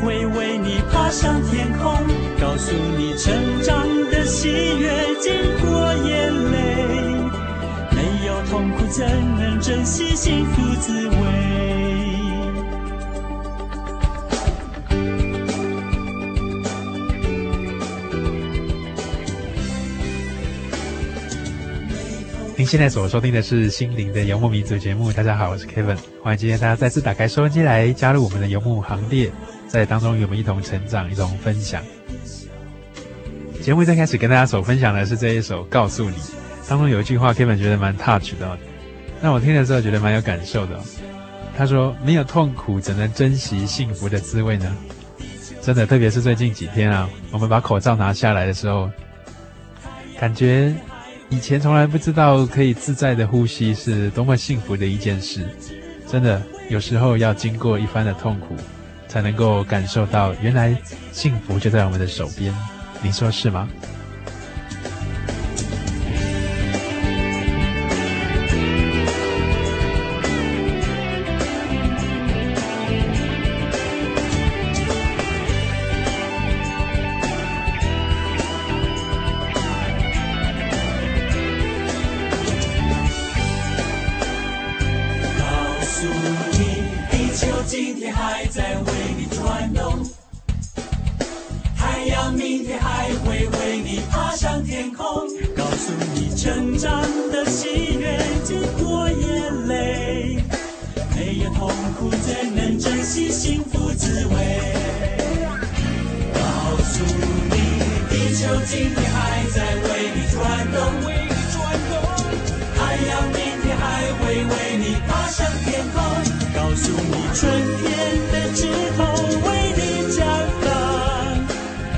会为你爬上天空，告诉你成长的喜悦，经过眼泪，没有痛苦怎能珍惜幸福滋味？您现在所收听的是《心灵的游牧民族》节目。大家好，我是 Kevin，欢迎今天大家再次打开收音机来加入我们的游牧行列。在当中与我们一同成长，一同分享。节目一开始跟大家所分享的是这一首《告诉你》，当中有一句话，Kevin 觉得蛮 touch 的，那我听了之后觉得蛮有感受的。他说：“没有痛苦，怎能珍惜幸福的滋味呢？”真的，特别是最近几天啊，我们把口罩拿下来的时候，感觉。以前从来不知道可以自在的呼吸是多么幸福的一件事，真的，有时候要经过一番的痛苦，才能够感受到原来幸福就在我们的手边，你说是吗？春天的枝头为你绽放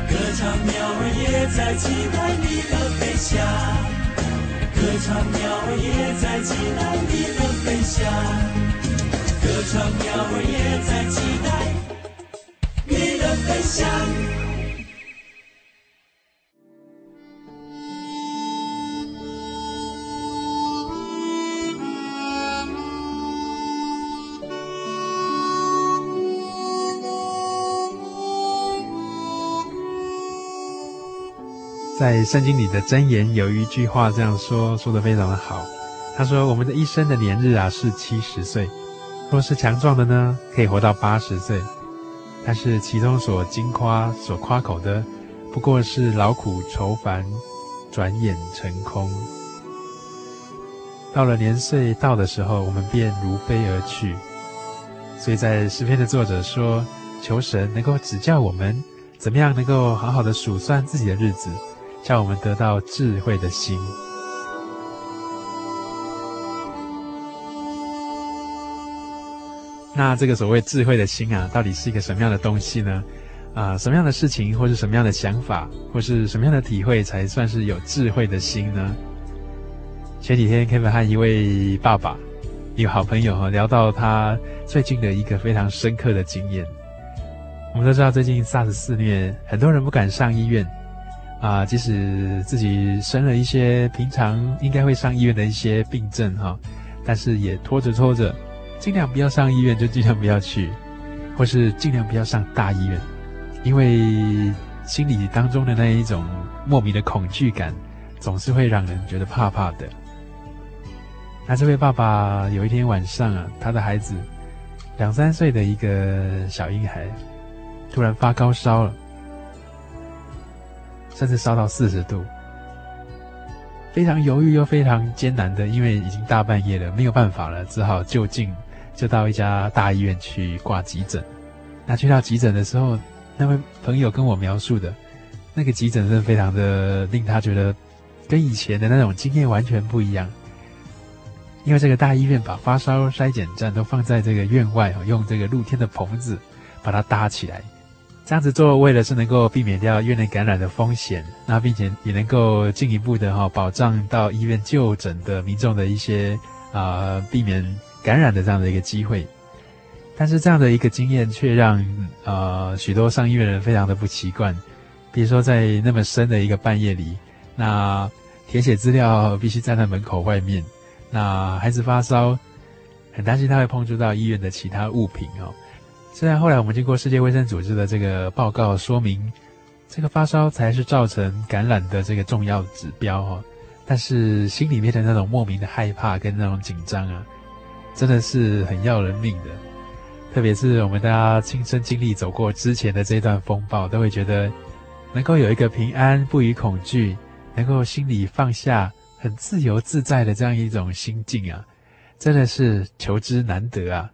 歌唱鸟儿也在期待你的飞翔。歌唱鸟儿也在期待你的飞翔。歌唱鸟儿也在期待你的飞翔。在圣经里的箴言有一句话这样说，说得非常的好。他说：“我们的一生的年日啊是七十岁，若是强壮的呢，可以活到八十岁。但是其中所惊夸、所夸口的，不过是劳苦愁烦，转眼成空。到了年岁到的时候，我们便如飞而去。所以在诗篇的作者说，求神能够指教我们，怎么样能够好好的数算自己的日子。”叫我们得到智慧的心。那这个所谓智慧的心啊，到底是一个什么样的东西呢？啊、什么样的事情，或是什么样的想法，或是什么样的体会，才算是有智慧的心呢？前几天 Kevin 和一位爸爸，一个好朋友哈，聊到他最近的一个非常深刻的经验。我们都知道，最近 SARS 肆虐，很多人不敢上医院啊、即使自己生了一些平常应该会上医院的一些病症哈，但是也拖着拖着，尽量不要上医院，就尽量不要去，或是尽量不要上大医院，因为心里当中的那一种莫名的恐惧感，总是会让人觉得怕怕的。那这位爸爸有一天晚上啊，他的孩子两三岁的一个小婴孩，突然发高烧了，甚至烧到四十度，非常犹豫又非常艰难的，因为已经大半夜了，没有办法了，只好就近就到一家大医院去挂急诊。那去到急诊的时候，那位朋友跟我描述的，那个急诊真的非常的令他觉得跟以前的那种经验完全不一样。因为这个大医院把发烧筛检站都放在这个院外，用这个露天的棚子把它搭起来，这样子做为了是能够避免掉院内感染的风险，那并且也能够进一步的哈保障到医院就诊的民众的一些啊、避免感染的这样的一个机会。但是这样的一个经验却让呃许多上医院的人非常的不习惯，比如说在那么深的一个半夜里，那填写资料必须站在门口外面。那孩子发烧，很担心他会碰触到医院的其他物品哦。虽然后来我们经过世界卫生组织的这个报告说明，这个发烧才是造成感染的这个重要指标哦，但是心里面的那种莫名的害怕跟那种紧张啊，真的是很要人命的。特别是我们大家亲身经历走过之前的这段风暴，都会觉得能够有一个平安不与恐惧，能够心里放下。很自由自在的这样一种心境啊，真的是求之难得啊。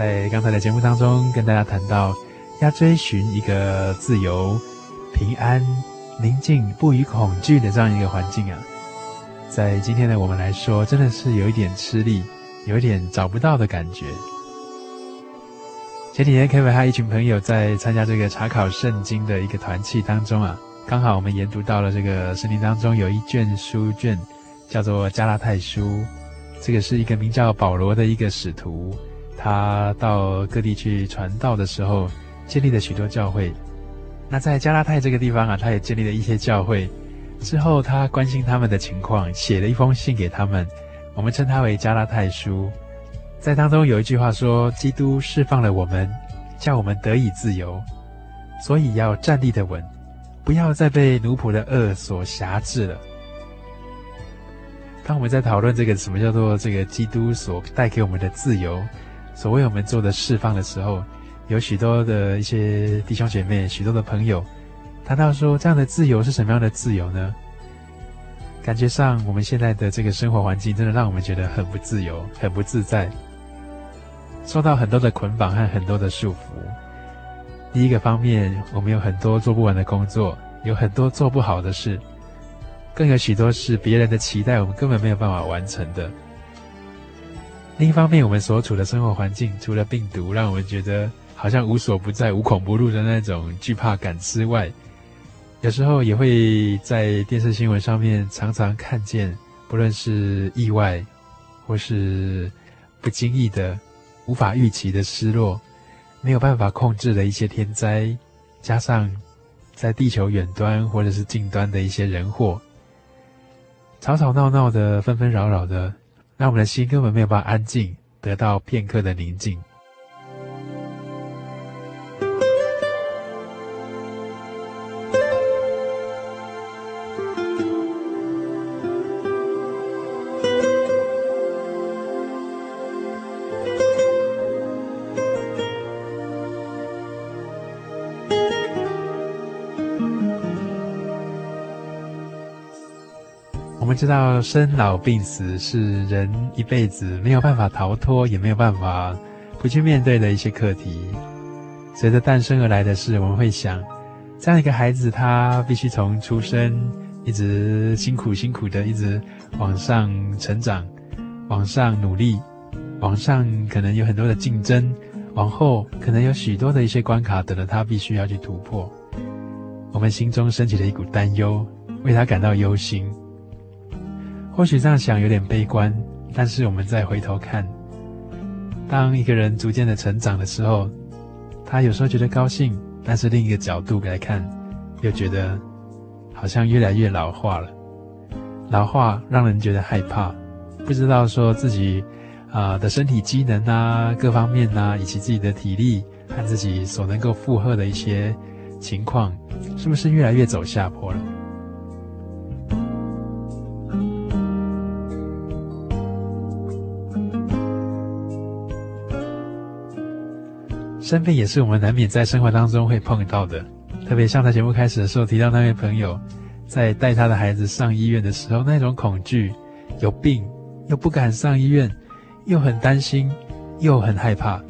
在刚才的节目当中，跟大家谈到要追寻一个自由、平安、宁静、不与恐惧的这样一个环境啊，在今天的我们来说，真的是有一点吃力，有一点找不到的感觉。前几天，Kevin 和一群朋友在参加这个查考圣经的一个团契当中啊，刚好我们研读到了这个圣经当中有一卷书卷，叫做《加拉太书》，这个是一个名叫保罗的一个使徒。他到各地去传道的时候，建立了许多教会。那在加拉太这个地方啊，他也建立了一些教会。之后，他关心他们的情况，写了一封信给他们。我们称他为《加拉太书》。在当中有一句话说：“基督释放了我们，叫我们得以自由，所以要站立的稳，不要再被奴仆的恶所挟制了。”当我们在讨论这个什么叫做这个基督所带给我们的自由，所谓我们做的释放的时候，有许多的一些弟兄姐妹、许多的朋友谈到说，这样的自由是什么样的自由呢？感觉上，我们现在的这个生活环境真的让我们觉得很不自由、很不自在，受到很多的捆绑和很多的束缚。第一个方面，我们有很多做不完的工作，有很多做不好的事，更有许多是别人的期待，我们根本没有办法完成的。另一方面，我们所处的生活环境，除了病毒让我们觉得好像无所不在、无孔不入的那种惧怕感之外，有时候也会在电视新闻上面常常看见，不论是意外，或是不经意的、无法预期的失落，没有办法控制的一些天灾，加上在地球远端或者是近端的一些人祸，吵吵闹闹的、纷纷扰扰的。让我们的心根本没有办法安静，得到片刻的宁静。道生老病死是人一辈子没有办法逃脱，也没有办法不去面对的一些课题。随着诞生而来的是，我们会想，这样一个孩子，他必须从出生一直辛苦辛苦的，一直往上成长，往上努力，往上可能有很多的竞争，往后可能有许多的一些关卡等着他必须要去突破。我们心中升起了一股担忧，为他感到忧心。或许这样想有点悲观，但是我们再回头看，当一个人逐渐的成长的时候，他有时候觉得高兴，但是另一个角度来看，又觉得好像越来越老化了。老化让人觉得害怕，不知道说自己啊、的身体机能啊，各方面啊，以及自己的体力和自己所能够负荷的一些情况，是不是越来越走下坡了？生病也是我们难免在生活当中会碰到的，特别像在节目开始的时候提到那位朋友，在带他的孩子上医院的时候，那种恐惧，有病又不敢上医院，又很担心，又很害怕。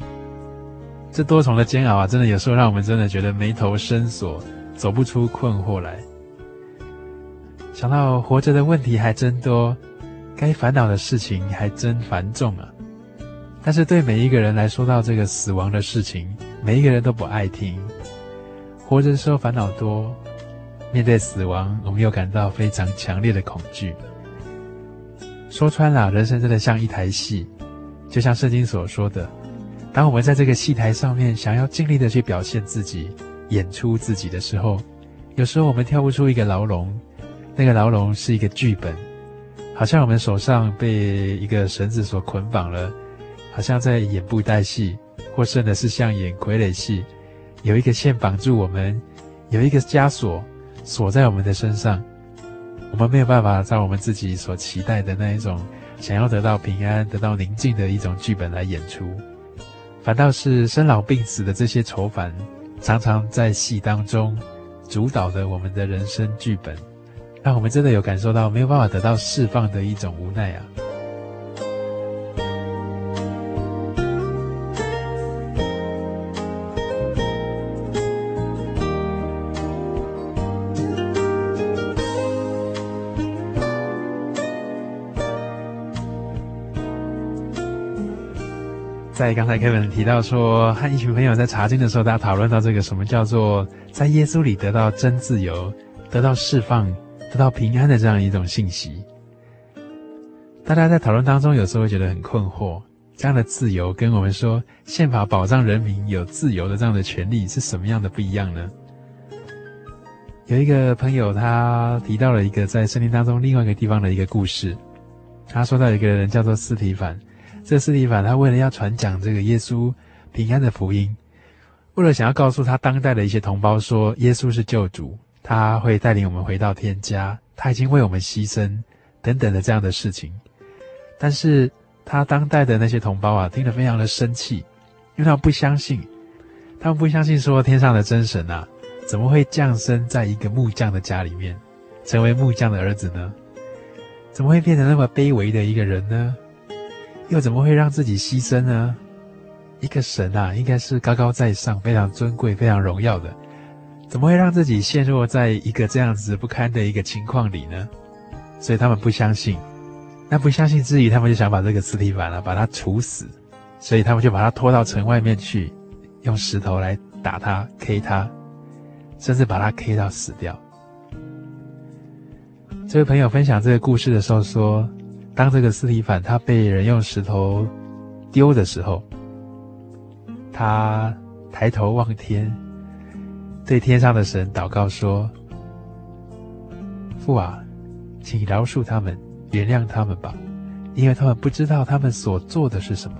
这多重的煎熬啊，真的有时候让我们真的觉得眉头深锁，走不出困惑来。想到活着的问题还真多，该烦恼的事情还真繁重啊。但是对每一个人来说到这个死亡的事情，每一个人都不爱听。活着的时候烦恼多，面对死亡，我们又感到非常强烈的恐惧。说穿了，人生真的像一台戏，就像圣经所说的。当我们在这个戏台上面想要尽力的去表现自己、演出自己的时候，有时候我们跳不出一个牢笼，那个牢笼是一个剧本，好像我们手上被一个绳子所捆绑了，好像在演布袋戏，或甚的是像演傀儡戏，有一个线绑住我们，有一个枷锁锁在我们的身上，我们没有办法照我们自己所期待的那一种想要得到平安、得到宁静的一种剧本来演出。反倒是生老病死的这些愁烦，常常在戏当中主导着我们的人生剧本，让我们真的有感受到没有办法得到释放的一种无奈啊。刚才 Kevin 提到说，和一群朋友在查经的时候，大家讨论到这个什么叫做在耶稣里得到真自由、得到释放、得到平安的这样一种信息。大家在讨论当中，有时候会觉得很困惑：这样的自由跟我们说宪法保障人民有自由的这样的权利是什么样的不一样呢？有一个朋友他提到了一个在圣经当中另外一个地方的一个故事，他说到一个人叫做斯提凡。这司提反他为了要传讲这个耶稣平安的福音，为了想要告诉他当代的一些同胞说耶稣是救主，他会带领我们回到天家，他已经为我们牺牲等等的这样的事情。但是他当代的那些同胞啊，听得非常的生气，因为他们不相信，他们不相信说天上的真神啊，怎么会降生在一个木匠的家里面，成为木匠的儿子呢？怎么会变成那么卑微的一个人呢？又怎么会让自己牺牲呢？一个神啊，应该是高高在上、非常尊贵、非常荣耀的，怎么会让自己陷入在一个这样子不堪的一个情况里呢？所以他们不相信。那不相信之余，他们就想把这个斯提反啊，把他处死。所以他们就把他拖到城外面去，用石头来打他、K 他，甚至把他 K 到死掉。这位朋友分享这个故事的时候说。当这个司提反他被人用石头丢的时候，他抬头望天，对天上的神祷告说：“父啊，请饶恕他们，原谅他们吧，因为他们不知道他们所做的是什么。”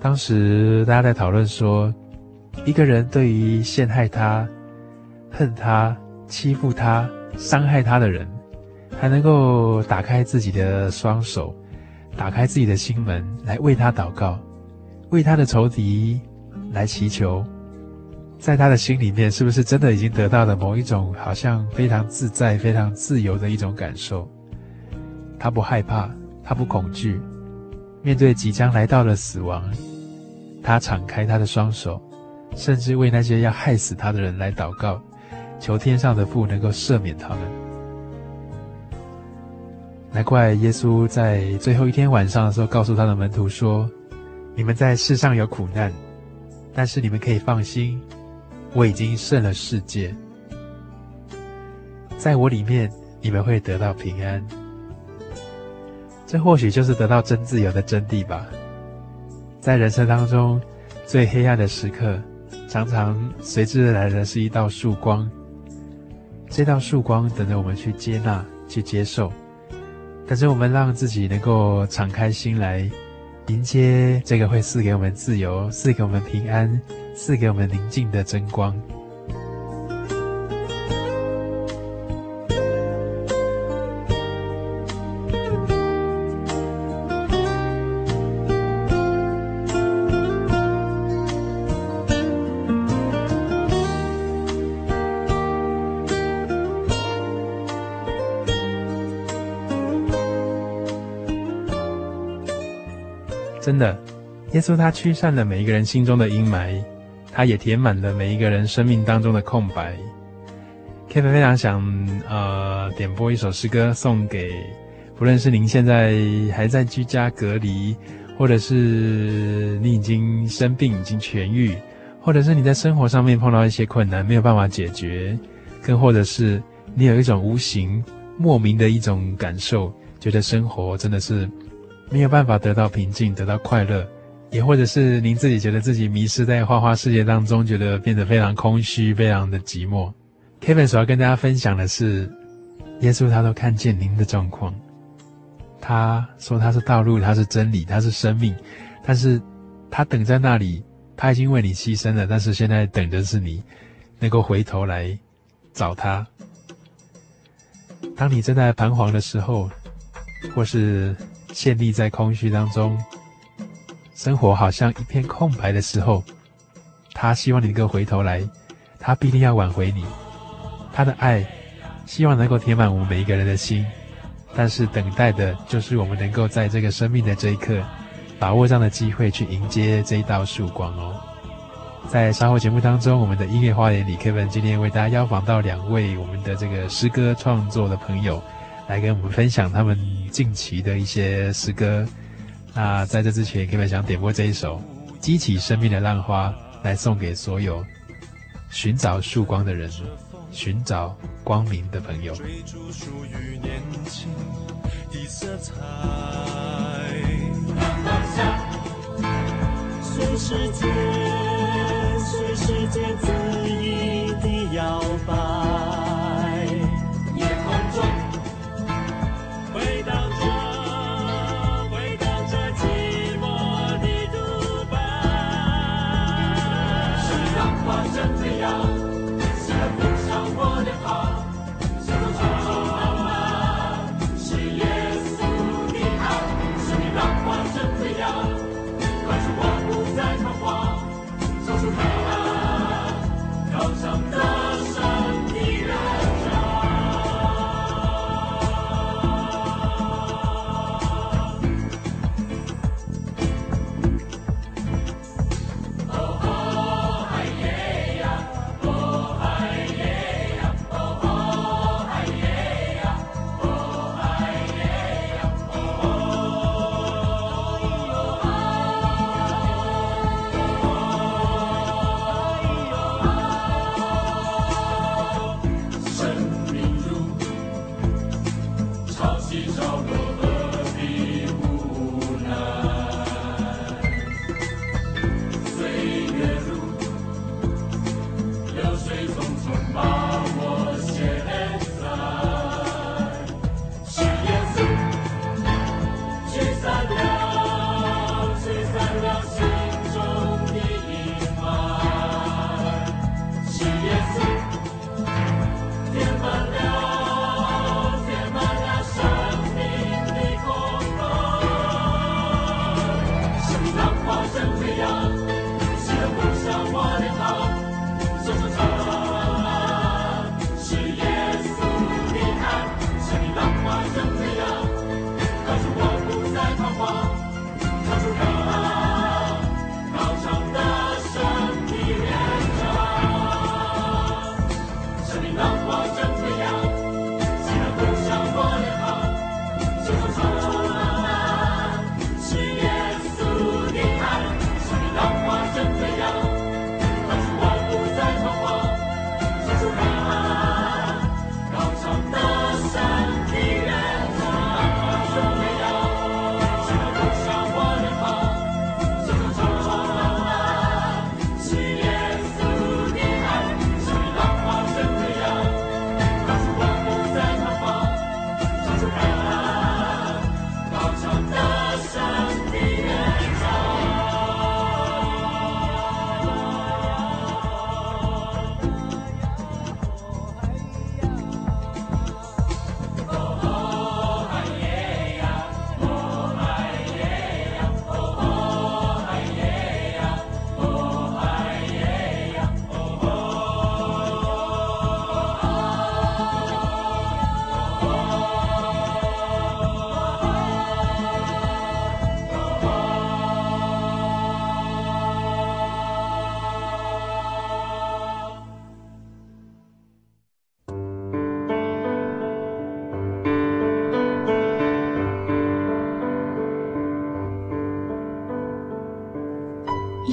当时大家在讨论说，一个人对于陷害他、恨他、欺负他、伤害他的人，还能够打开自己的双手，打开自己的心门，来为他祷告，为他的仇敌来祈求，在他的心里面，是不是真的已经得到了某一种好像非常自在、非常自由的一种感受？他不害怕，他不恐惧，面对即将来到的死亡，他敞开他的双手，甚至为那些要害死他的人来祷告，求天上的父能够赦免他们。难怪耶稣在最后一天晚上的时候，告诉他的门徒说：“你们在世上有苦难，但是你们可以放心。”我已经胜了世界，在我里面，你们会得到平安。这或许就是得到真自由的真谛吧。在人生当中，最黑暗的时刻，常常随之而来的是一道曙光。这道曙光等着我们去接纳、去接受。但是我们让自己能够敞开心来，迎接这个会赐给我们自由、赐给我们平安。赐给我们宁静的真光。耶稣他驱散了每一个人心中的阴霾。他也填满了每一个人生命当中的空白。Kevin 非常想呃点播一首诗歌送给，不论是您现在还在居家隔离，或者是你已经生病已经痊愈，或者是你在生活上面碰到一些困难没有办法解决，更或者是你有一种无形莫名的一种感受，觉得生活真的是没有办法得到平静，得到快乐。也或者是您自己觉得自己迷失在花花世界当中，觉得变得非常空虚，非常的寂寞。Kevin 所要跟大家分享的是，耶稣他都看见您的状况，他说他是道路，他是真理，他是生命，但是他等在那里，他已经为你牺牲了，但是现在等的是你能够回头来找他。当你正在彷徨的时候，或是陷溺在空虚当中。生活好像一片空白的时候，他希望你能够回头来，他必定要挽回你。他的爱，希望能够填满我们每一个人的心，但是等待的就是我们能够在这个生命的这一刻，把握这样的机会去迎接这一道曙光哦。在稍后节目当中，我们的音乐花园里，Kevin 今天为大家邀访到两位我们的这个诗歌创作的朋友，来跟我们分享他们近期的一些诗歌。那在这之前，Kevin 想点播这一首《激起生命的浪花》，来送给所有寻找曙光的人，寻找光明的朋友。随时间，随时间恣意的摇摆。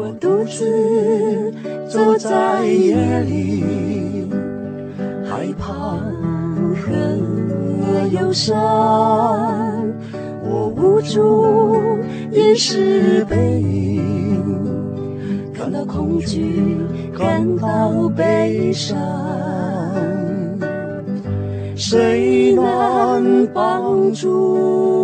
我独自走在夜里，害怕和忧伤，我无助掩饰背影，感到恐惧，感到悲伤，谁能帮助？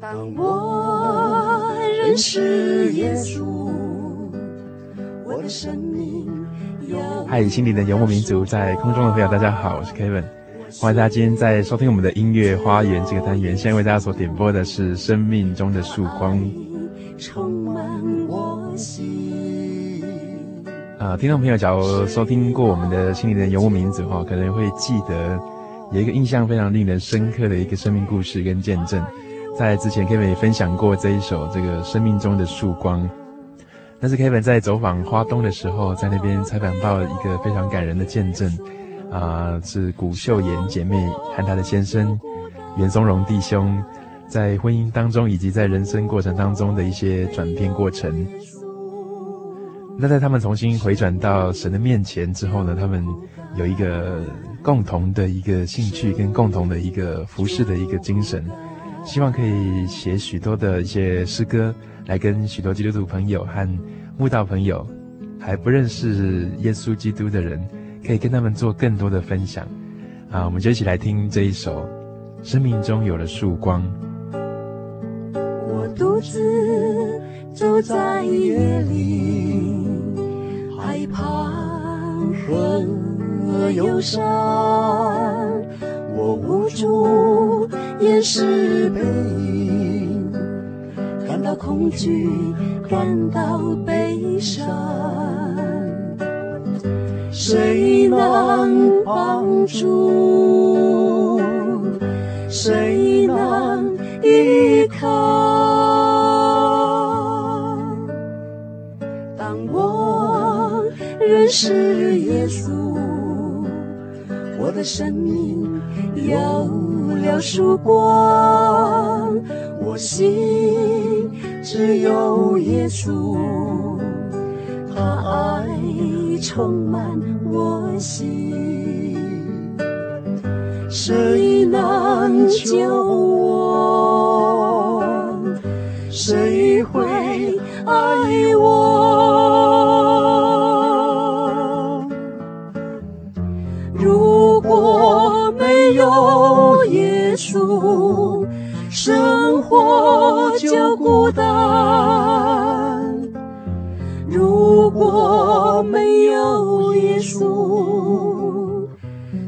当我认识耶稣，我的生命有。嗨，心灵的游牧民族，在空中的朋友，大家好，我是 Kevin。欢迎大家今天在收听我们的音乐花园这个单元。现在为大家所点播的是《生命中的曙光》。啊、听众朋友，假如收听过我们的心灵的游牧民族哈，可能会记得有一个印象非常令人深刻的一个生命故事跟见证。在之前，Kevin 也分享过这一首这个《生命中的曙光》。但是 Kevin 在走访花东的时候，在那边采访到一个非常感人的见证。啊、是古秀妍姐妹和她的先生袁松荣弟兄，在婚姻当中以及在人生过程当中的一些转变过程。那在他们重新回转到神的面前之后呢，他们有一个共同的一个兴趣跟共同的一个服侍的一个精神，希望可以写许多的一些诗歌，来跟许多基督徒朋友和慕道朋友，还不认识耶稣基督的人。可以跟他们做更多的分享，啊，我们就一起来听这一首《生命中有了曙光》。我独自走在夜里，害怕和忧伤，我无助也是背影，感到恐惧，感到悲伤。谁能帮助？谁能依靠？是耶稣，我的生命有了曙光。我心只有耶稣，他爱充满我心。谁能救我？谁会爱我？耶稣，生活就孤单；如果没有耶稣，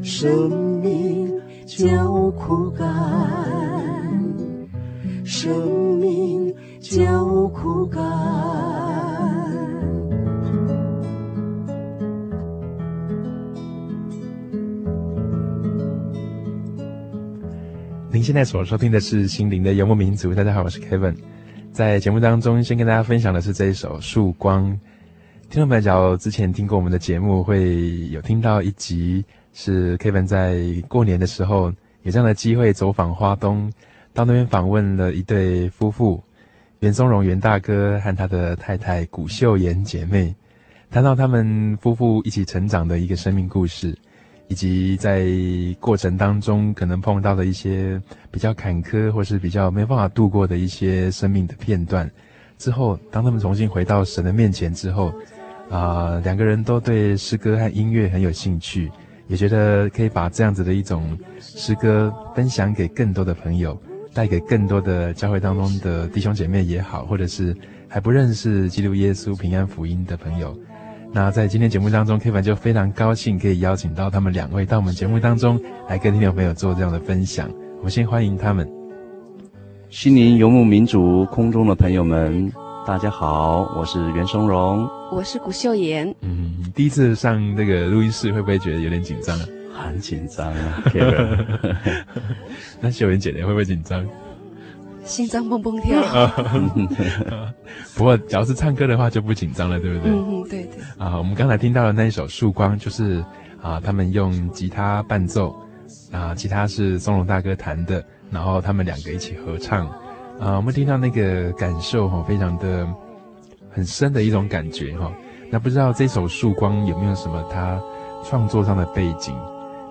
生命就枯干，生命就枯干。您现在所收听的是《心灵的游牧民族》。大家好，我是 Kevin。在节目当中，先跟大家分享的是这一首《曙光》。听众朋友，之前听过我们的节目，会有听到一集。是 Kevin 在过年的时候有这样的机会走访花东，到那边访问了一对夫妇，袁松荣袁大哥和他的太太古秀妍姐妹，谈到他们夫妇一起成长的一个生命故事，以及在过程当中可能碰到的一些比较坎坷或是比较没办法度过的一些生命的片段。之后，当他们重新回到神的面前之后，啊、两个人都对诗歌和音乐很有兴趣。也觉得可以把这样子的一种诗歌分享给更多的朋友，带给更多的教会当中的弟兄姐妹也好，或者是还不认识基督耶稣平安福音的朋友。那在今天节目当中，Kevin 就非常高兴可以邀请到他们两位到我们节目当中来跟听众朋友做这样的分享。我们先欢迎他们。心灵游牧民族空中的朋友们，大家好，我是袁松荣。我是谷秀妍。嗯，第一次上这个录音室，会不会觉得有点紧张啊？很紧张啊。那秀妍姐姐会不会紧张？心脏蹦蹦跳。不过，只要是唱歌的话就不紧张了，对不对？嗯嗯，对啊，我们刚才听到的那一首《曙光》，就是啊，他们用吉他伴奏，啊，吉他是松荣大哥弹的，然后他们两个一起合唱。啊，我们听到那个感受哈，非常的。很深的一种感觉哈，那不知道这首《曙光》有没有什么他创作上的背景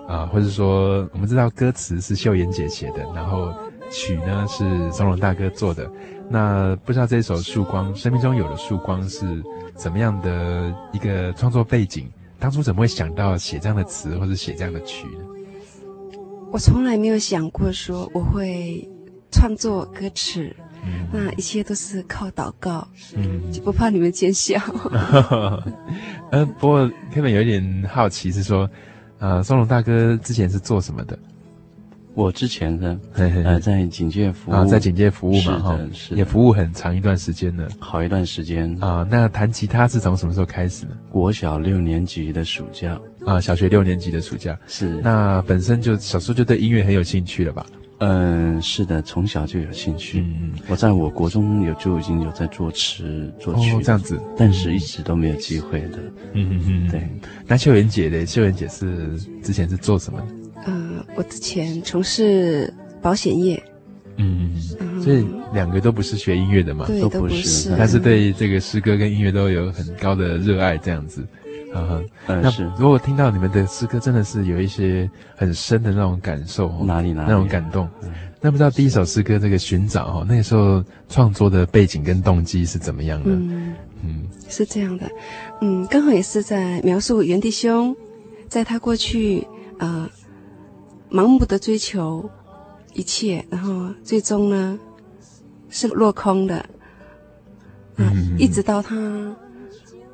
啊，或者说我们知道歌词是秀妍姐写的，然后曲呢是松荣大哥做的，那不知道这首《曙光》生命中有的曙光是怎么样的一个创作背景？当初怎么会想到写这样的词或者写这样的曲呢？我从来没有想过说我会创作歌词。那一切都是靠祷告，嗯，就不怕你们见笑。呃，不过 Kevin 有一点好奇，是说，呃，松龙大哥之前是做什么的？我之前呢，呃，在警戒服务，啊，在警戒服务嘛，哈，是也服务很长一段时间了，好一段时间啊。那弹吉他是从什么时候开始呢？国小六年级的暑假啊，小学六年级的暑假是。那本身就小时候就对音乐很有兴趣了吧？嗯，是的，从小就有兴趣。嗯，我在我国中有就已经有在作词作曲，哦，这样子，但是一直都没有机会的。嗯嗯嗯，对。那秀妍姐的秀妍姐是之前是做什么的？呃，我之前从事保险业。嗯，所以两个都不是学音乐的嘛，对，都不是，但是对这个诗歌跟音乐都有很高的热爱，这样子。啊，嗯，那如果听到你们的诗歌，真的是有一些很深的那种感受，哪里哪里那种感动。那不知道第一首诗歌这个寻找哈，那个时候创作的背景跟动机是怎么样的？嗯嗯，是这样的，嗯，刚好也是在描述袁弟兄，在他过去呃盲目的追求一切，然后最终呢是落空的，嗯，一直到他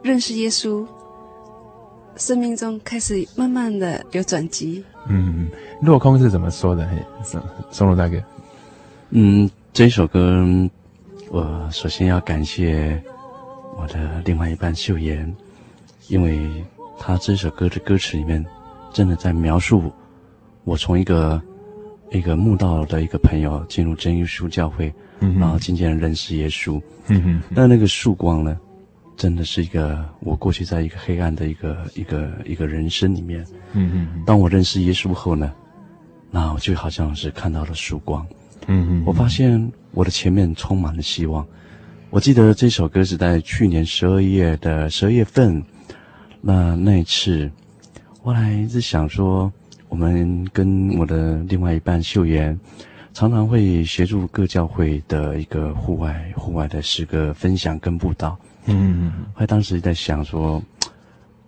认识耶稣。生命中开始慢慢的有转机。嗯，落空是怎么说的？嘿，松松露大哥。嗯，这首歌，我首先要感谢我的另外一半秀妍，因为他这首歌的歌词里面，真的在描述我从一个一个慕道的一个朋友进入真耶稣教会，嗯、然后渐渐认识耶稣。嗯哼，那那个曙光呢，真的是一个我过去在一个黑暗的一个一个一个人生里面。嗯哼，当我认识耶稣后呢，那我就好像是看到了曙光。嗯哼，我发现我的前面充满了希望。我记得这首歌是在去年十二月的十二月份，那那一次，我来一直想说，我们跟我的另外一半秀妍，常常会协助各教会的一个户外户外的诗歌分享跟布道。嗯，我当时在想说。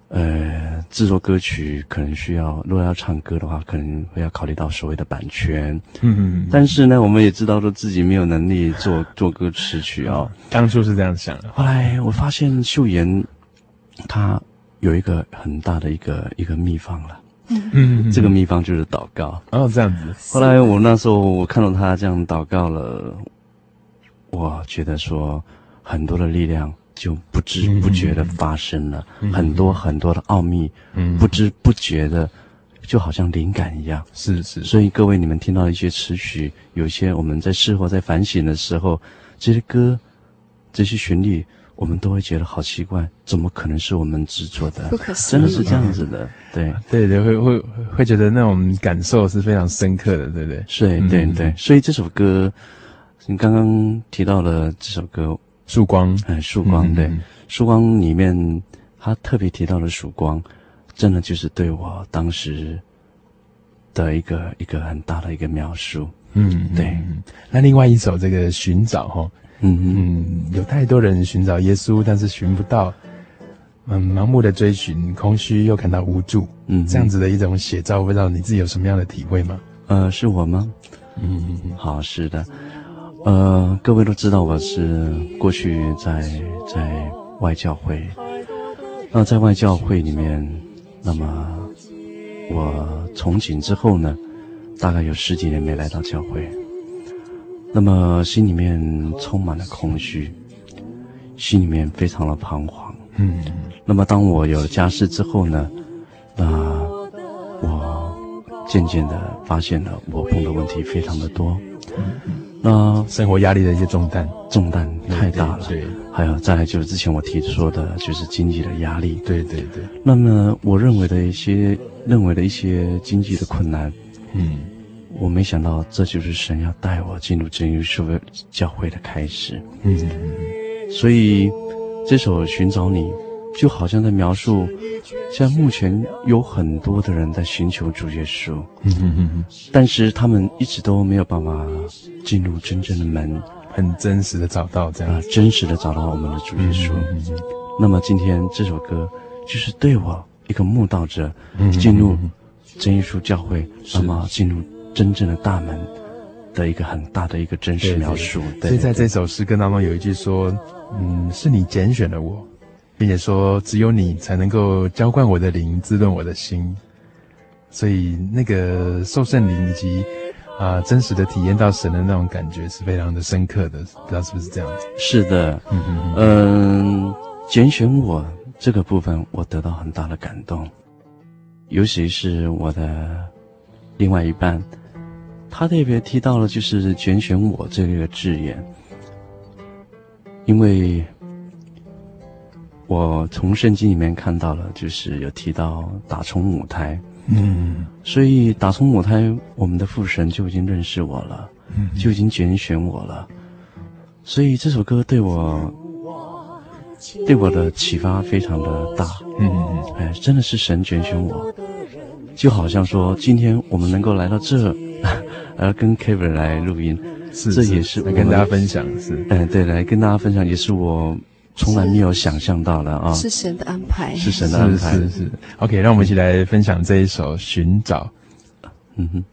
呃，制作歌曲可能需要，如果要唱歌的话，可能会要考虑到所谓的版权。嗯嗯。但是呢，我们也知道说自己没有能力做 做歌词曲啊、哦。当初是这样想的。后来我发现秀妍，她有一个很大的一个一个秘方了。嗯嗯。这个秘方就是祷告。哦，这样子。后来我那时候我看到他这样祷告了，我觉得说很多的力量。就不知不觉的发生了、嗯、很多很多的奥秘，嗯，不知不觉的，就好像灵感一样。是是。所以各位，你们听到一些词曲，有些我们在事后在反省的时候，这些歌，这些旋律，我们都会觉得好奇怪，怎么可能是我们制作的？不可思议。真的是这样子的，对对对，会会会觉得那种感受是非常深刻的，对不对？对对对。所以这首歌，你刚刚提到了这首歌。曙光，嗯，曙光，对，曙光里面，他特别提到了曙光，真的就是对我当时的一个一个很大的一个描述，嗯，对。嗯、那另外一首这个寻找，哈，嗯嗯，有太多人寻找耶稣，但是寻不到，嗯，盲目的追寻，空虚又感到无助，嗯，这样子的一种写照，不知道你自己有什么样的体会吗？呃，是我吗？嗯，好，是的。呃，各位都知道我是过去在在外教会，那在外教会里面，那么我从警之后呢，大概有十几年没来到教会，那么心里面充满了空虚，心里面非常的彷徨。嗯，那么当我有了家室之后呢，那我渐渐的发现了我碰的问题非常的多。嗯那生活压力的一些重担，重担太大了。对，对，还有再来就是之前我提说的，就是经济的压力。对对对。那么我认为的一些认为的一些经济的困难，嗯，我没想到这就是神要带我进入真耶稣教会的开始。嗯，所以这首寻找你，就好像在描述。现在目前有很多的人在寻求主耶稣，嗯但是他们一直都没有办法进入真正的门，很真实的找到这样，啊，真实的找到我们的主耶稣。那么今天这首歌就是对我一个慕道者进入真耶稣教会，那么进入真正的大门的一个很大的一个真实描述。对对对，所以在这首诗歌当中有一句说：“嗯，是你拣选了我。”并且说，只有你才能够浇灌我的灵，滋润我的心。所以，那个受圣灵以及啊、呃、真实的体验到神的那种感觉是非常的深刻的。不知道是不是这样子？是的，嗯嗯嗯，拣选我这个部分，我得到很大的感动。尤其是我的另外一半，他特别提到了就是“拣选我”这个字眼，因为。我从圣经里面看到了，就是有提到打从母胎，嗯，所以打从母胎，我们的父神就已经认识我了，嗯，就已经拣选我了，所以这首歌对我，对我的启发非常的大，嗯，哎，真的是神拣选我，就好像说今天我们能够来到这，而跟 Kevin 来录音，是，这也是我来跟大家分享，是，哎，对，来跟大家分享也是我。从来没有想象到的啊！是神的安排，是神的安排，是是，是。OK，让我们一起来分享这一首《寻找》。嗯哼。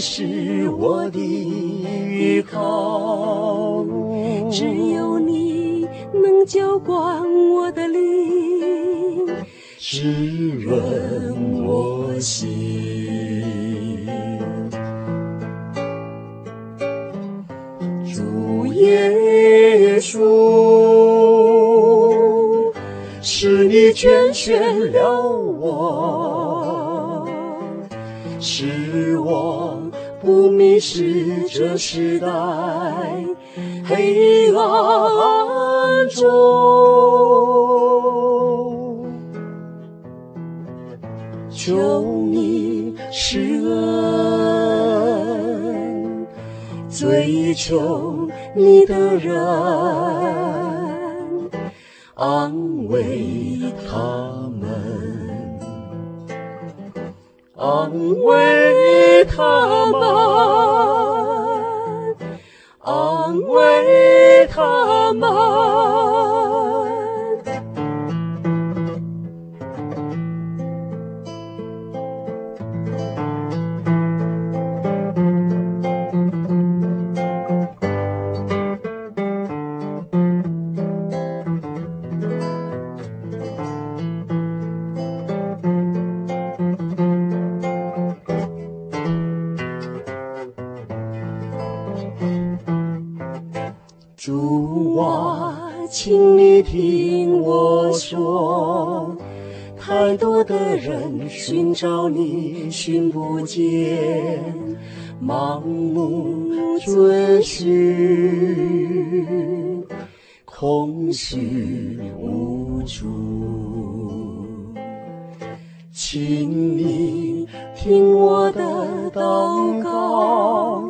是我的依靠，只有你能浇灌我的灵，滋润我心。主耶稣。是你全选了是这时代黑暗中。求你施恩，追求你的人。安慰他安慰他们，安慰他们。寻找你寻不见，盲目追寻，空虚无助。请你听我的祷告。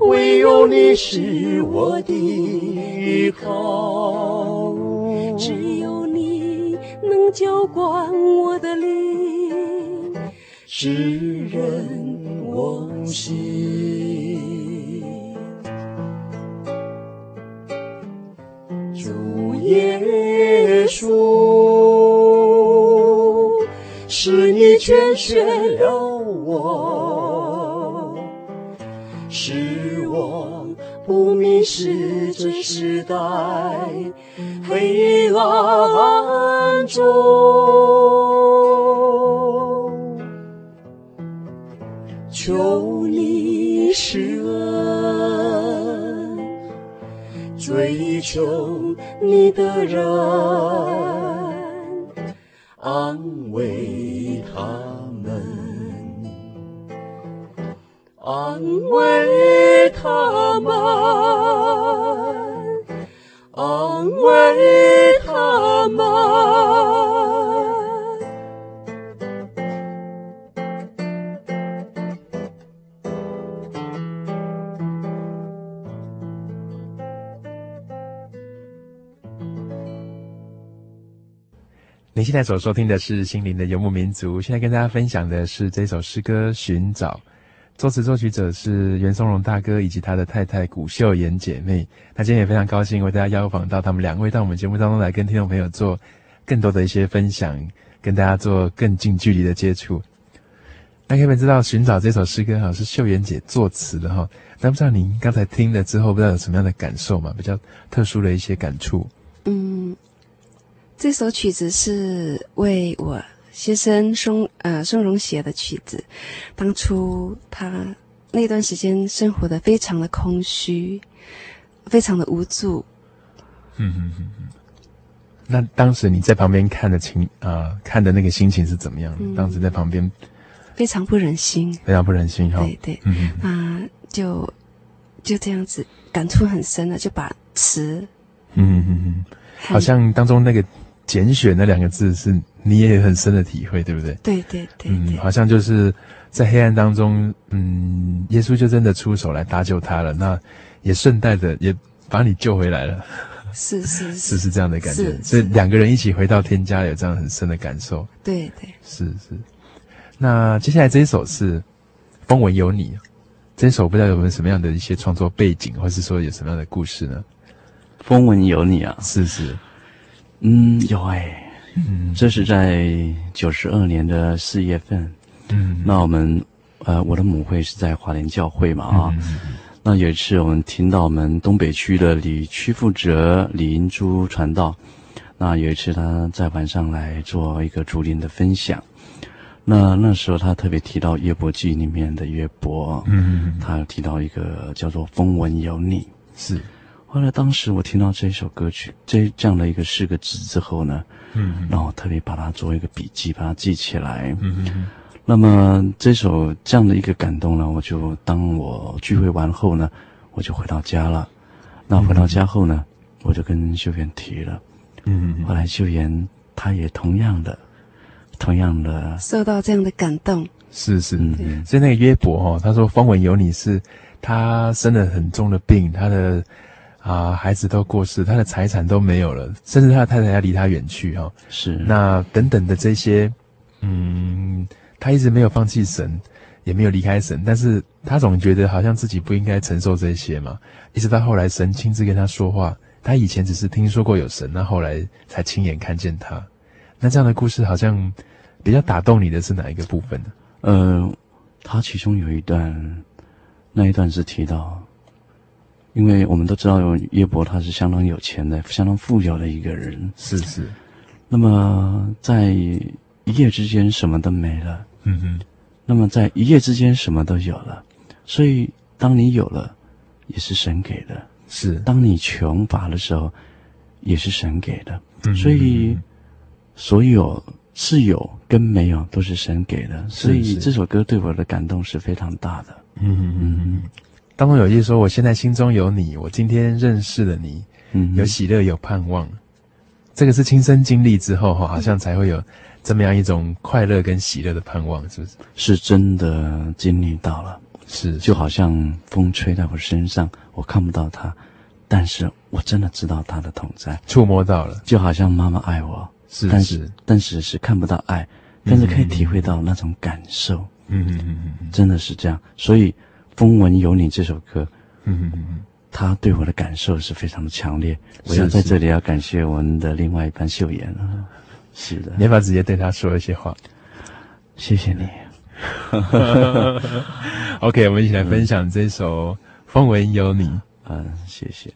唯有你是我的依靠，只有你能浇灌我的灵，滋润我心。主耶稣，是你拣选了我，是。我不迷失这时代黑暗中，求你施恩，追求你的人，安慰他们。安慰他们，安慰他们。您现在所收听的是《心灵的游牧民族》，现在跟大家分享的是这首诗歌《寻找》。作词作曲者是袁松荣大哥以及他的太太古秀妍姐妹。那今天也非常高兴为大家邀访到他们两位到我们节目当中来，跟听众朋友做更多的一些分享，跟大家做更近距离的接触。那可不可以知道《寻找》这首诗歌哈是秀妍姐作词的哈？那不知道您刚才听了之后，不知道有什么样的感受吗？比较特殊的一些感触。嗯，这首曲子是为我。先生松呃松荣写的曲子，当初他那段时间生活的非常的空虚，非常的无助。嗯嗯嗯嗯。那当时你在旁边看的情啊、呃，看的那个心情是怎么样的？嗯、当时在旁边，非常不忍心，非常不忍心哈。对对，嗯啊、呃，就就这样子感触很深的，就把词，嗯嗯嗯，好像当中那个拣选那两个字是。你也有很深的体会，对不对？对对对，对，嗯，好像就是在黑暗当中，嗯，耶稣就真的出手来搭救他了，那也顺带的也把你救回来了，是是是，是是这样的感觉，所以两个人一起回到天家，有这样很深的感受。对对，是是。那接下来这一首是《风闻有你，这首不知道有没有什么样的一些创作背景，或是说有什么样的故事呢？风闻有你啊，是是，嗯，有哎、欸，嗯，这是在九十二年的四月份，嗯，那我们呃，我的母会是在华联教会嘛啊，嗯、那有一次我们听到我们东北区的李屈负责、李银珠传道，那有一次他在晚上来做一个竹林的分享。那那时候他特别提到约伯记里面的约伯，嗯，他有提到一个叫做“风闻有你”，是。后来当时我听到这首歌曲，这这样的一个四个字之后呢，嗯，然后特别把它做一个笔记，把它记起来，嗯嗯。那么这首这样的一个感动呢，我就当我聚会完后呢，我就回到家了。那回到家后呢，我就跟秀妍提了，嗯，后来秀妍她也同样的。同样的，受到这样的感动，是是，嗯，所以那个约伯哈，他说方文有你是，他生了很重的病，他的啊孩子都过世，他的财产都没有了，甚至他的太太要离他远去哈，是那等等的这些，嗯，他一直没有放弃神，也没有离开神，但是他总觉得好像自己不应该承受这些嘛，一直到后来神亲自跟他说话，他以前只是听说过有神，那后来才亲眼看见他。那这样的故事好像比较打动你的是哪一个部分呢？呃，他其中有一段，那一段是提到，因为我们都知道叶伯他是相当有钱的、相当富有的一个人，是是。那么在一夜之间什么都没了，嗯哼。那么在一夜之间什么都有了，所以当你有了，也是神给的；是当你穷乏的时候，也是神给的。嗯。所以。所有是有跟没有都是神给的，所以这首歌对我的感动是非常大的。嗯嗯嗯，当中有一句说：“我现在心中有你，我今天认识了你，嗯，有喜乐，有盼望。”这个是亲身经历之后哈，好像才会有这么样一种快乐跟喜乐的盼望，是不是？是真的经历到了，是就好像风吹在我身上，我看不到它，但是我真的知道它的同在，触摸到了，就好像妈妈爱我。是，但是但是是看不到爱，但是可以体会到那种感受。嗯嗯嗯嗯，真的是这样。所以《风闻有你》这首歌，嗯嗯嗯嗯，他对我的感受是非常的强烈。我要在这里要感谢我们的另外一班秀妍啊。是的，你要不要直接对他说一些话？谢谢你。OK，我们一起来分享这首《风闻有你》。嗯，谢谢。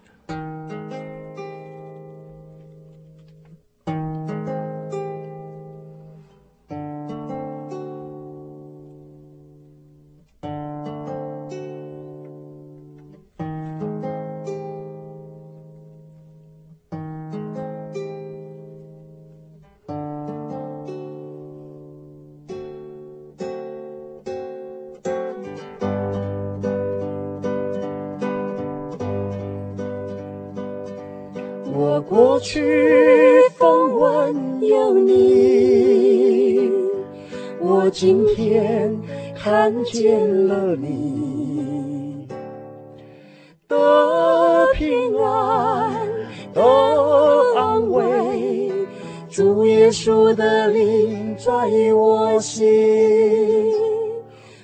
我过去风闻有你。我今天看见了你。的平安的安慰主耶稣的灵在我心。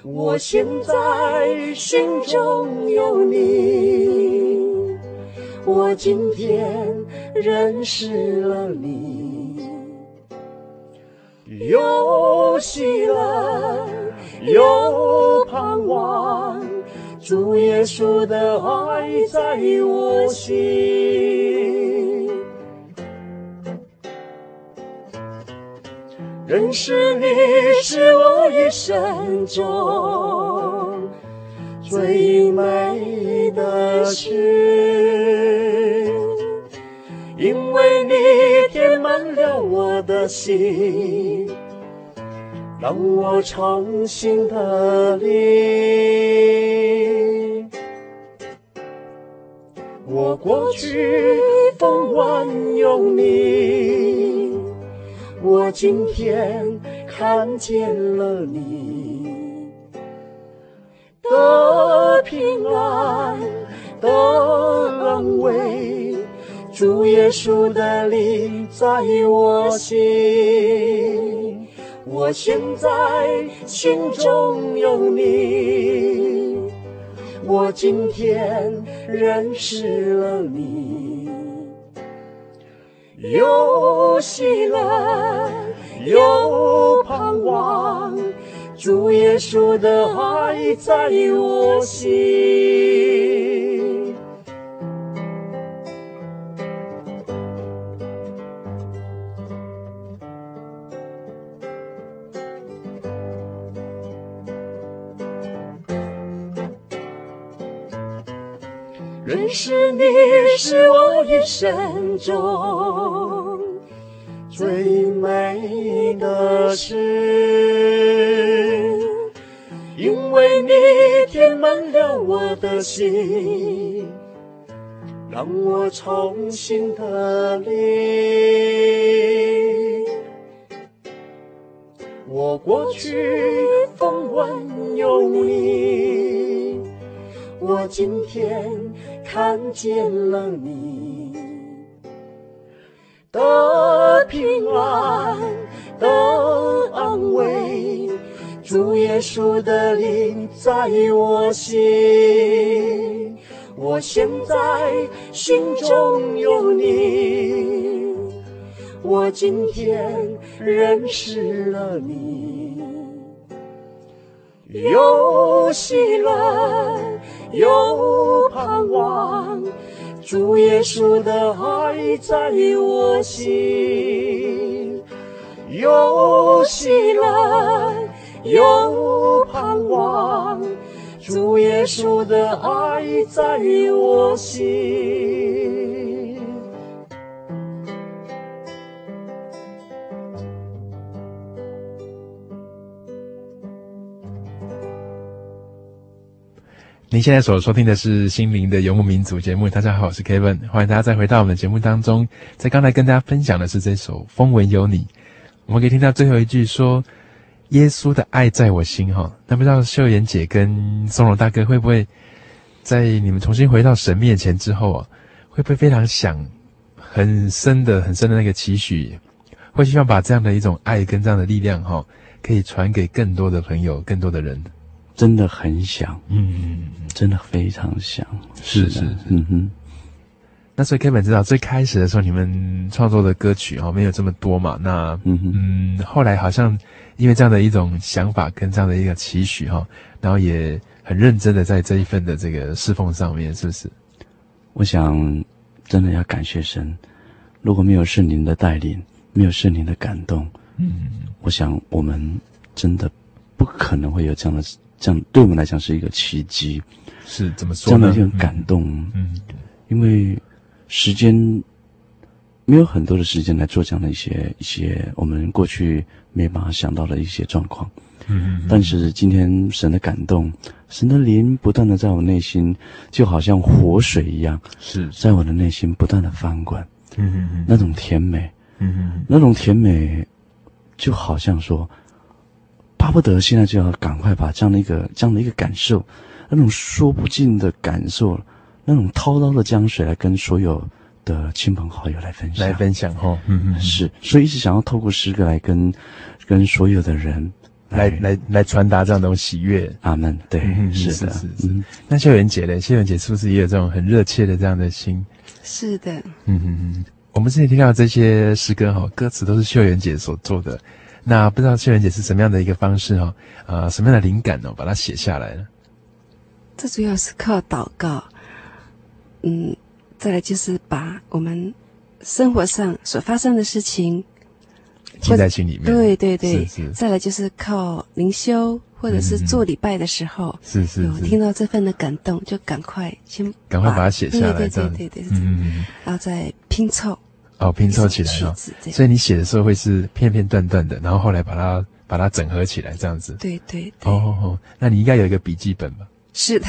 我现在心中有你。我今天认识了你。又喜乐又盼望主耶稣的爱在我心。认识你是我一生中最美的事。你填满了我的心让我唱新的里我过去风光有你我今天看见了你的平安的安慰主耶稣的灵在我心。我现在心中有你，我今天认识了你，有喜乐，有盼望，主耶稣的爱在我心。是你是我一生中最美的事，因为你填满了我的心，让我重新的灵。我过去风闻有你，我今天。看见了你的平安的安慰，主耶稣的灵在我心，我现在心中有你，我今天认识了你，有喜乐。有盼望，主耶稣的爱在我心，有喜乐，有盼望，主耶稣的爱在我心。您现在所收听的是《心灵的游牧民族》节目。大家好，我是 Kevin，欢迎大家再回到我们的节目当中。在刚才跟大家分享的是这首《风闻有你》，我们可以听到最后一句说：“耶稣的爱在我心。”哈，那不知道秀妍姐跟松荣大哥会不会在你们重新回到神面前之后啊，会不会非常想很深的、很深的那个期许，会希望把这样的一种爱跟这样的力量哈，可以传给更多的朋友、更多的人。真的很想，嗯，真的非常想，是是，嗯哼。那所以 Kevin 知道，最开始的时候你们创作的歌曲哦，没有这么多嘛，那嗯哼嗯，后来好像因为这样的一种想法跟这样的一个期许哈，然后也很认真的在这一份的这个侍奉上面，是不是？我想真的要感谢神，如果没有圣灵的带领，没有圣灵的感动，嗯，我想我们真的不可能会有这样的。这样对我们来讲是一个奇迹，是怎么说呢？这样的一种感动，嗯，嗯，因为时间没有很多的时间来做这样的一些一些我们过去没办法想到的一些状况，嗯，嗯，但是今天神的感动，神的灵不断的在我内心，就好像活水一样，是在我的内心不断的翻滚，嗯嗯嗯，那种甜美，嗯嗯，那种甜美，就好像说。巴不得现在就要赶快把这样的一个这样的一个感受，那种说不尽的感受，那种滔滔的江水来跟所有的亲朋好友来分享，来分享哈，嗯嗯，是，所以一直想要透过诗歌来跟跟所有的人来来来，传达这样的种喜悦。阿门。对，嗯、是的，是是，是。嗯，那秀媛姐呢？秀媛姐是不是也有这种很热切的这样的心？是的，嗯嗯嗯。我们之前听到这些诗歌哈，歌词都是秀媛姐所做的。那不知道秀妍姐是什么样的一个方式哈？呃，什么样的灵感哦，把它写下来了？这主要是靠祷告，嗯，再来就是把我们生活上所发生的事情记在心里面。对对对，是是。再来就是靠灵修，或者是做礼拜的时候，是，是。听到这份的感动，就赶快先赶快把它写下来，对对对对对，嗯，然后再拼凑。哦，拼凑起来哦，所以你写的时候会是片片段段的，然后后来把它把它整合起来，这样子。对对对。哦哦哦，那你应该有一个笔记本吧？是的。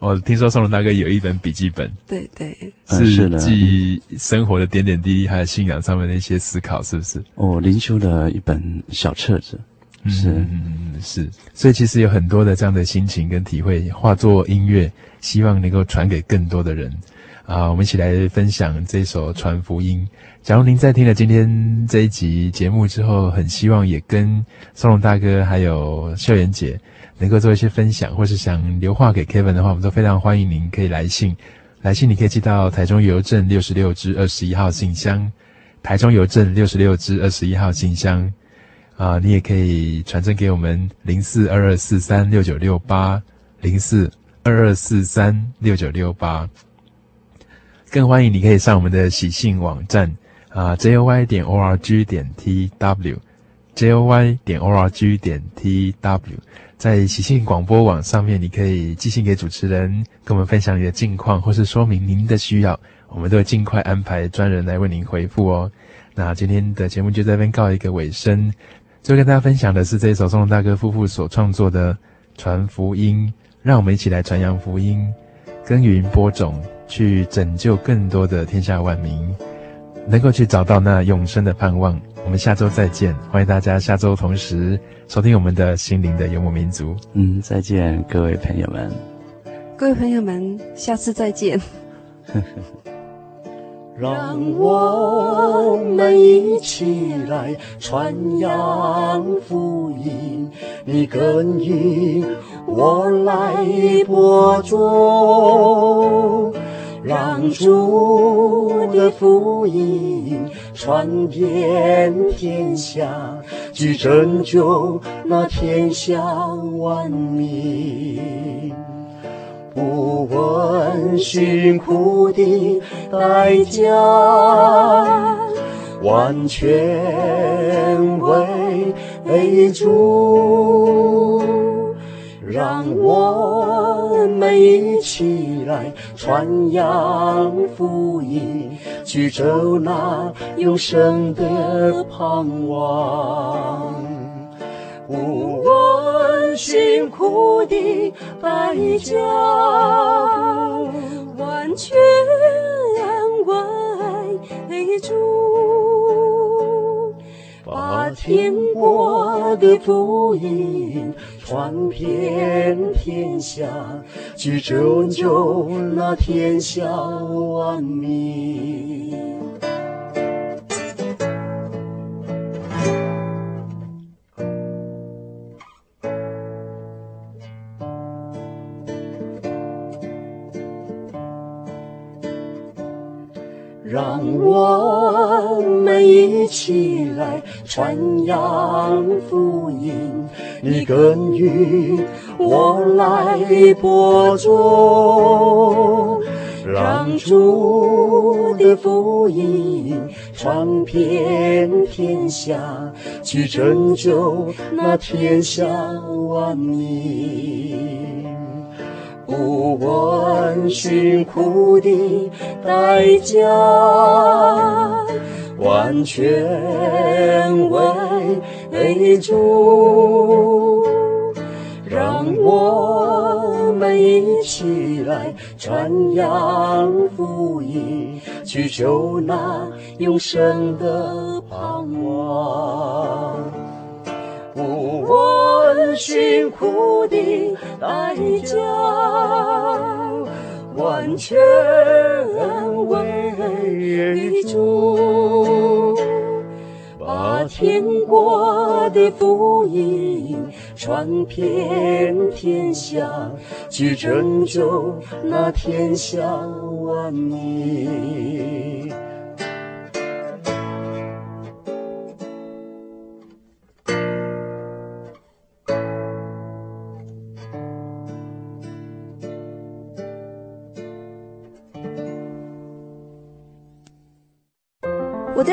我 听说宋龙大哥有一本笔记本。对对。是记生活的点点滴滴，还有信仰上面的一些思考，是不是？哦，灵修的一本小册子。是嗯是，所以其实有很多的这样的心情跟体会，化作音乐，希望能够传给更多的人。啊，我们一起来分享这首《传福音》。假如您在听了今天这一集节目之后，很希望也跟松龙大哥还有秀妍姐能够做一些分享，或是想留话给 Kevin 的话，我们都非常欢迎您可以来信。来信你可以寄到台中邮政六十六支二十一号信箱，台中邮政六十六支二十一号信箱。啊，你也可以传真给我们零四二二四三六九六八零四二二四三六九六八。更欢迎你可以上我们的喜信网站啊，joy 点 org 点 tw，joy 点 org 点 tw，在喜信广播网上面，你可以寄信给主持人，跟我们分享你的近况，或是说明您的需要，我们都会尽快安排专人来为您回复哦。那今天的节目就在这边告一个尾声。最后跟大家分享的是这一首松隆大哥夫妇所创作的《传福音》，让我们一起来传扬福音，耕耘播种，去拯救更多的天下万民，能够去找到那永生的盼望。我们下周再见，欢迎大家下周同时收听我们的心灵的游牧民族。嗯，再见，各位朋友们。各位朋友们，下次再见。让我们一起来传扬福音，你耕耘，我来播种，让主的福音传遍天下，去拯救那天下万民。不问辛苦的代价，完全为主。让我们一起来传扬福音，去走那永生的盼望。不问辛苦的代价，完全为主，把天国的福音传遍天下，去拯救那天下万民。让我们一起来传扬福音，你耕耘，我来播种，让主的福音传遍天下，去拯救那天下万民。不问辛苦的代价，完全为主。让我们一起来传扬福音，去求那永生的盼望。我辛苦的代价，完全为主，把天国的福音传遍天下，去拯救那天下万民。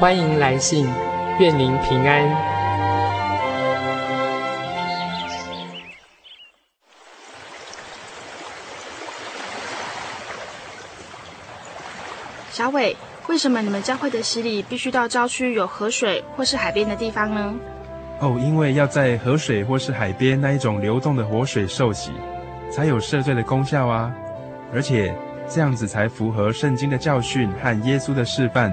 欢迎来信，愿您平安。小伟，为什么你们教会的洗礼必须到郊区有河水或是海边的地方呢？哦，因为要在河水或是海边那一种流动的活水受洗，才有赦罪的功效啊！而且这样子才符合圣经的教训和耶稣的示范。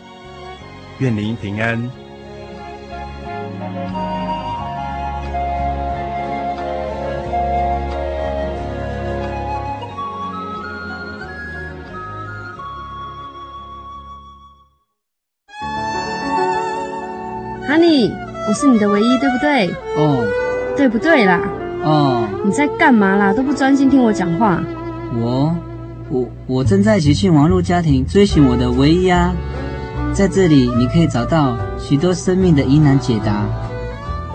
愿您平安，哈尼，我是你的唯一，对不对？哦，对不对啦？哦，你在干嘛啦？都不专心听我讲话。我，我，我正在喜讯网络家庭追寻我的唯一呀。在这里，你可以找到许多生命的疑难解答，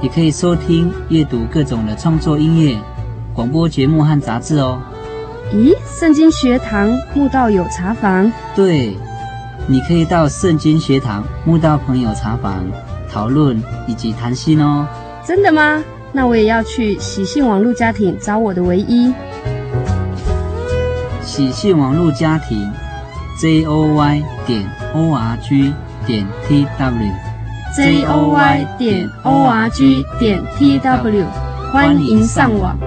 也可以收听、阅读各种的创作音乐、广播节目和杂志哦。咦，圣经学堂慕道友茶房？对，你可以到圣经学堂慕道朋友茶房讨论以及谈心哦。真的吗？那我也要去喜信网络家庭找我的唯一。喜信网络家庭。j o y 点 o r g 点 t w，j o y 点 o r g 点 t w，欢迎上网。